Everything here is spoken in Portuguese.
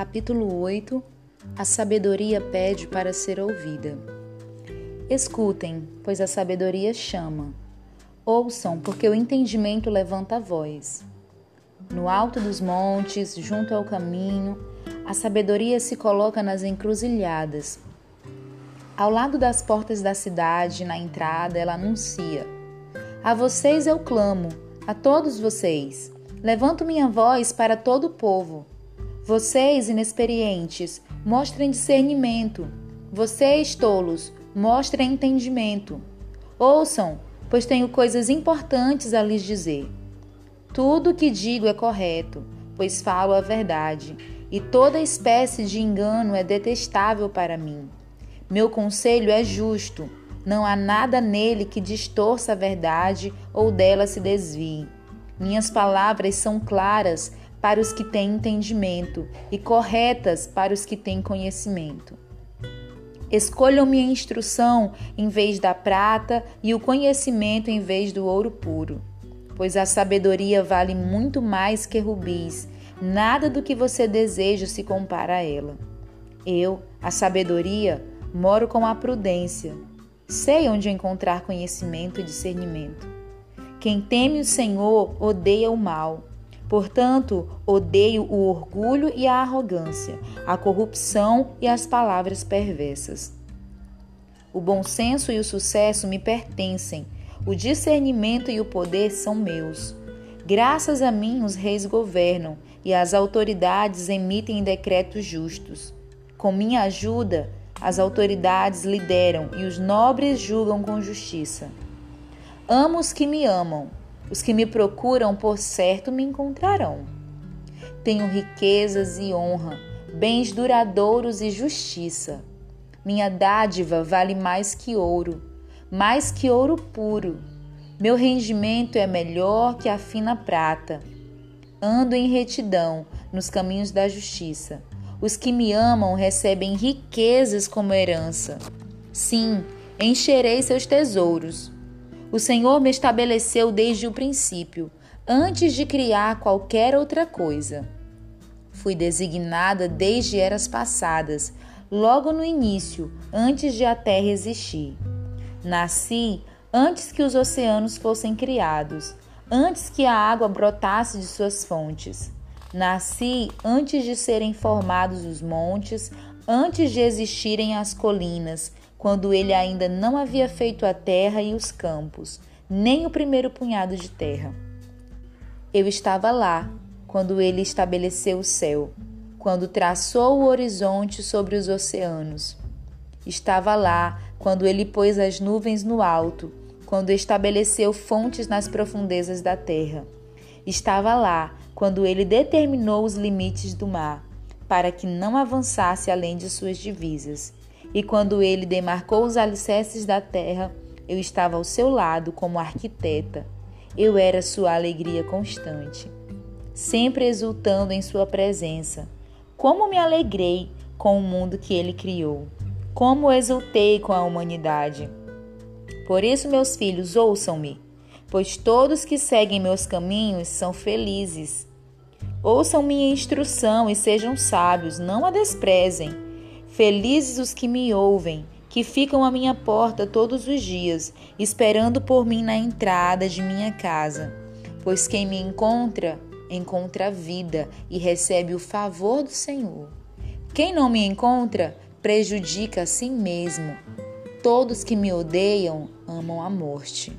Capítulo 8 A sabedoria pede para ser ouvida. Escutem, pois a sabedoria chama. Ouçam, porque o entendimento levanta a voz. No alto dos montes, junto ao caminho, a sabedoria se coloca nas encruzilhadas. Ao lado das portas da cidade, na entrada, ela anuncia: A vocês eu clamo, a todos vocês. Levanto minha voz para todo o povo. Vocês, inexperientes, mostrem discernimento. Vocês, tolos, mostrem entendimento. Ouçam, pois tenho coisas importantes a lhes dizer. Tudo o que digo é correto, pois falo a verdade, e toda espécie de engano é detestável para mim. Meu conselho é justo, não há nada nele que distorça a verdade ou dela se desvie. Minhas palavras são claras para os que têm entendimento e corretas para os que têm conhecimento. Escolham minha instrução em vez da prata e o conhecimento em vez do ouro puro, pois a sabedoria vale muito mais que rubis. Nada do que você deseja se compara a ela. Eu, a sabedoria, moro com a prudência. Sei onde encontrar conhecimento e discernimento. Quem teme o Senhor odeia o mal Portanto, odeio o orgulho e a arrogância, a corrupção e as palavras perversas. O bom senso e o sucesso me pertencem, o discernimento e o poder são meus. Graças a mim, os reis governam e as autoridades emitem decretos justos. Com minha ajuda, as autoridades lideram e os nobres julgam com justiça. Amo os que me amam os que me procuram, por certo, me encontrarão. Tenho riquezas e honra, bens duradouros e justiça. Minha dádiva vale mais que ouro, mais que ouro puro. Meu rendimento é melhor que a fina prata. Ando em retidão nos caminhos da justiça. Os que me amam recebem riquezas como herança. Sim, encherei seus tesouros. O Senhor me estabeleceu desde o princípio, antes de criar qualquer outra coisa. Fui designada desde eras passadas, logo no início, antes de a terra existir. Nasci antes que os oceanos fossem criados, antes que a água brotasse de suas fontes. Nasci antes de serem formados os montes, antes de existirem as colinas, quando ele ainda não havia feito a terra e os campos, nem o primeiro punhado de terra. Eu estava lá quando ele estabeleceu o céu, quando traçou o horizonte sobre os oceanos. Estava lá quando ele pôs as nuvens no alto, quando estabeleceu fontes nas profundezas da terra. Estava lá quando ele determinou os limites do mar, para que não avançasse além de suas divisas e quando ele demarcou os alicerces da terra, eu estava ao seu lado como arquiteta. Eu era sua alegria constante, sempre exultando em sua presença. Como me alegrei com o mundo que ele criou. Como exultei com a humanidade. Por isso, meus filhos, ouçam-me, pois todos que seguem meus caminhos são felizes. Ouçam minha instrução e sejam sábios, não a desprezem Felizes os que me ouvem, que ficam à minha porta todos os dias, esperando por mim na entrada de minha casa. Pois quem me encontra, encontra a vida e recebe o favor do Senhor. Quem não me encontra, prejudica a si mesmo. Todos que me odeiam amam a morte.